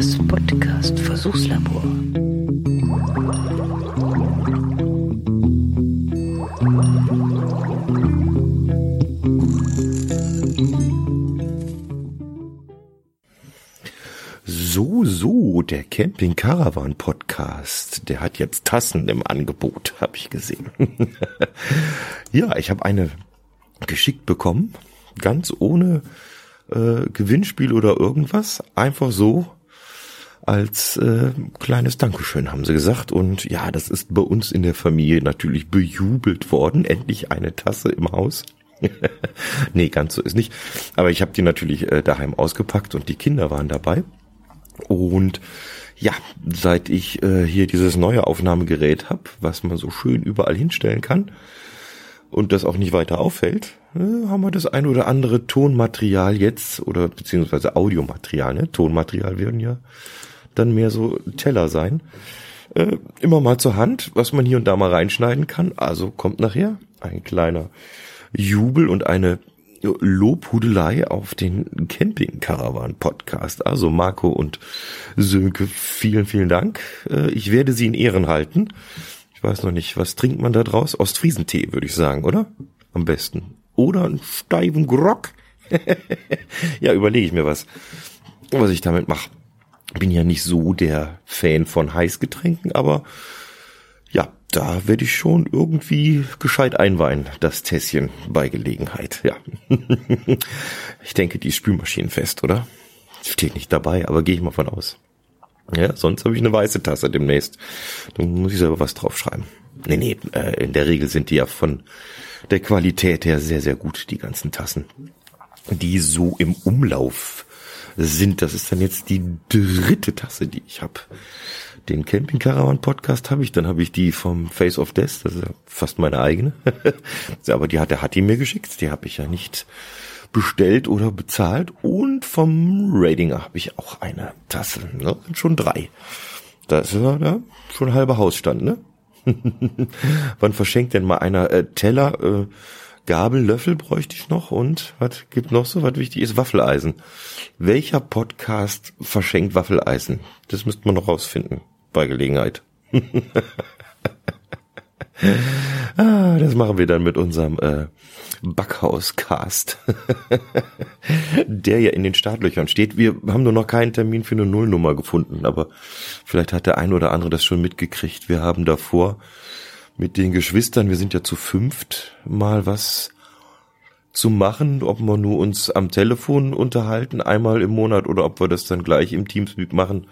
Das Podcast Versuchslabor. So, so, der Camping Caravan Podcast, der hat jetzt Tassen im Angebot, habe ich gesehen. ja, ich habe eine geschickt bekommen, ganz ohne äh, Gewinnspiel oder irgendwas, einfach so als äh, kleines Dankeschön haben sie gesagt und ja, das ist bei uns in der Familie natürlich bejubelt worden, endlich eine Tasse im Haus. nee, ganz so ist nicht, aber ich habe die natürlich äh, daheim ausgepackt und die Kinder waren dabei. Und ja, seit ich äh, hier dieses neue Aufnahmegerät habe, was man so schön überall hinstellen kann und das auch nicht weiter auffällt, äh, haben wir das ein oder andere Tonmaterial jetzt oder beziehungsweise Audiomaterial, ne? Tonmaterial werden ja dann mehr so Teller sein. Äh, immer mal zur Hand, was man hier und da mal reinschneiden kann. Also kommt nachher ein kleiner Jubel und eine Lobhudelei auf den Camping Caravan Podcast. Also Marco und Sönke, vielen, vielen Dank. Äh, ich werde sie in Ehren halten. Ich weiß noch nicht, was trinkt man da draus? Ostfriesentee, würde ich sagen, oder? Am besten. Oder einen steifen Grog. ja, überlege ich mir was, was ich damit mache. Bin ja nicht so der Fan von Heißgetränken, aber ja, da werde ich schon irgendwie gescheit einweihen, das Tässchen bei Gelegenheit, ja. ich denke, die ist spülmaschinenfest, oder? Steht nicht dabei, aber gehe ich mal von aus. Ja, sonst habe ich eine weiße Tasse demnächst. Dann muss ich selber was draufschreiben. Nee, nee, äh, in der Regel sind die ja von der Qualität her sehr, sehr gut, die ganzen Tassen. Die so im Umlauf sind. Das ist dann jetzt die dritte Tasse, die ich habe den Camping Caravan Podcast habe ich, dann habe ich die vom Face of Death, das ist ja fast meine eigene. Aber die hat der hat die mir geschickt, die habe ich ja nicht bestellt oder bezahlt und vom Radinger habe ich auch eine Tasse, ne? Schon drei. Das ist ja ne? schon halber Hausstand, ne? Wann verschenkt denn mal einer äh, Teller, äh, Gabel, Löffel bräuchte ich noch und was gibt noch so, was wichtig ist? Waffeleisen. Welcher Podcast verschenkt Waffeleisen? Das müsste man noch rausfinden bei Gelegenheit. ah, das machen wir dann mit unserem äh, Backhauscast, der ja in den Startlöchern steht. Wir haben nur noch keinen Termin für eine Nullnummer gefunden, aber vielleicht hat der ein oder andere das schon mitgekriegt. Wir haben davor mit den Geschwistern, wir sind ja zu fünft, mal was zu machen, ob wir nur uns am Telefon unterhalten, einmal im Monat, oder ob wir das dann gleich im Teamspeak machen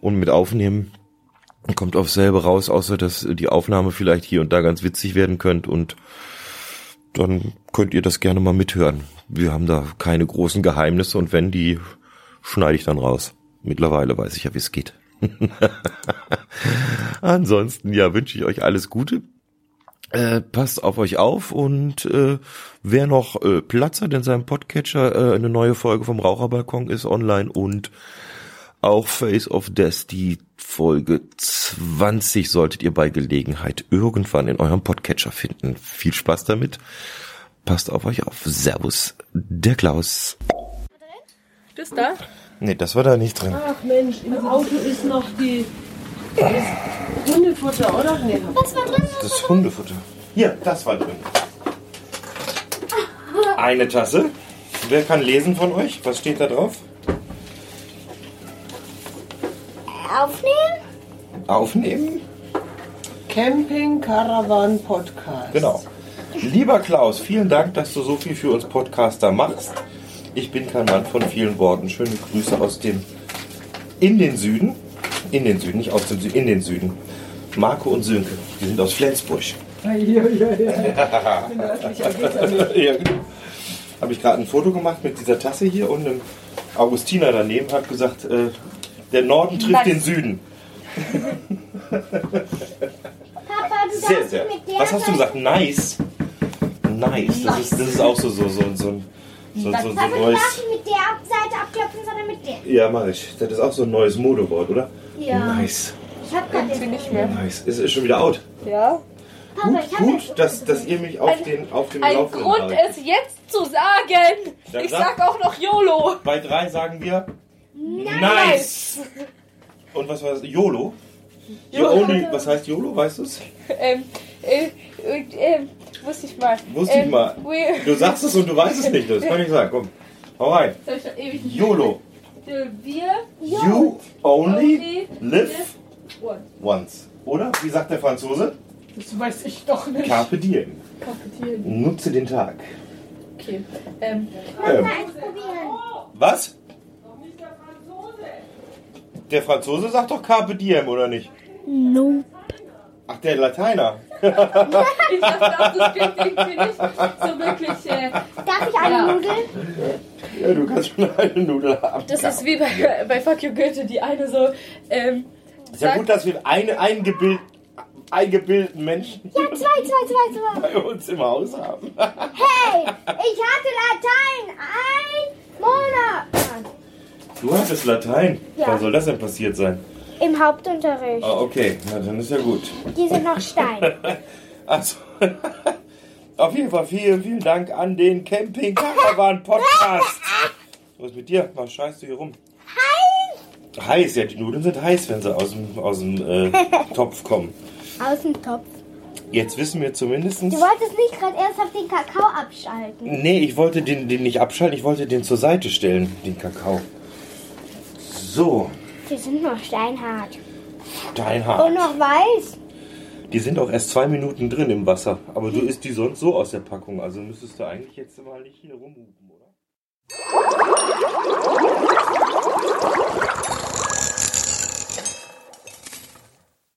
und mit aufnehmen. Kommt auf selber raus, außer dass die Aufnahme vielleicht hier und da ganz witzig werden könnte und dann könnt ihr das gerne mal mithören. Wir haben da keine großen Geheimnisse und wenn, die schneide ich dann raus. Mittlerweile weiß ich ja, wie es geht. Ansonsten, ja, wünsche ich euch alles Gute. Äh, passt auf euch auf und äh, wer noch äh, Platz hat in seinem Podcatcher, äh, eine neue Folge vom Raucherbalkon ist online und auch Face of Death, die Folge 20 solltet ihr bei Gelegenheit irgendwann in eurem Podcatcher finden. Viel Spaß damit. Passt auf euch auf. Servus, der Klaus. Das da? Nee, das war da nicht drin. Ach Mensch, im Auto ist noch die das Hundefutter, oder? Nee. Was war drin? Das Hundefutter. Hier, das war drin. Eine Tasse. Wer kann lesen von euch? Was steht da drauf? Aufnehmen? Aufnehmen? Camping Caravan Podcast. Genau. Lieber Klaus, vielen Dank, dass du so viel für uns Podcaster machst. Ich bin kein Mann von vielen Worten. Schöne Grüße aus dem in den Süden. In den Süden, nicht aus dem Süden, in den Süden. Marco und Sönke, die sind aus Flensburg. Ja, ja, ja. Ja, genau. Habe ich gerade ein Foto gemacht mit dieser Tasse hier und einem Augustiner daneben hat gesagt, äh, der Norden trifft Was? den Süden. Papa, du Sehr, sehr. mit der Was hast du gesagt? Nice. Nice. Das ist, das ist auch so, so, so, so, ein- so, so, so ein Papa, neues. mit der Seite abklopfen, sondern mit der. Ja, mach ich. Das ist auch so ein neues Modewort, oder? Ja. Nice. Ich hab grad den nicht mehr. Nice. Ist, ist schon wieder out. Ja? Papa, Gut, ich hab gut dass, dass ihr mich auf den, auf den Ein Laufenden Grund, haltet. es jetzt zu sagen. Dann Ich sag- sag auch noch YOLO. Bei drei sagen wir Nice! Und was war das? YOLO? You only, was heißt YOLO, weißt du es? Ähm, äh, äh, äh, wusste ich mal. Wusste ich Ähm, mal. we- Du sagst es und du weißt es nicht, das kann ich sagen. Komm, hau rein. Ich YOLO. Äh, Wir You only Only live One. once. Oder? Wie sagt der Franzose? Das weiß ich doch nicht. Carpe diem. Kapitieren. Nutze den Tag. Okay. Ähm, Ähm, was? Der Franzose sagt doch Carpe diem, oder nicht? Nope. Ach, der Lateiner. ich dachte auch, das klingt irgendwie nicht so wirklich. Äh, Darf ich eine Ja. Nudel? Ja, du kannst schon eine Nudel haben. Das ist wie bei, bei Fuck You Goethe, die eine so, ähm, Ist ja gut, dass wir eine eingebild, eingebildeten Menschen Ja, zwei, zwei, zwei, zwei. bei uns im Haus haben. Hey, ich hatte Latein ein Du hattest Latein. Ja. Wann soll das denn passiert sein? im Hauptunterricht. Ah, okay. Na, dann ist ja gut. Die sind noch Stein. Also, auf jeden Fall vielen, vielen Dank an den Camping Caravan Podcast. Was ist mit dir? Was scheißt du hier rum? Heiß! Heiß, ja, die Nudeln sind heiß, wenn sie aus dem, aus dem äh, Topf kommen. Aus dem Topf. Jetzt wissen wir zumindest. Du wolltest nicht gerade erst auf den Kakao abschalten. Nee, ich wollte den, den nicht abschalten, ich wollte den zur Seite stellen, den Kakao. So. Die sind noch steinhart. Steinhart. Und noch weiß. Die sind auch erst zwei Minuten drin im Wasser. Aber du isst die sonst so aus der Packung. Also müsstest du eigentlich jetzt mal nicht hier rumhupen, oder?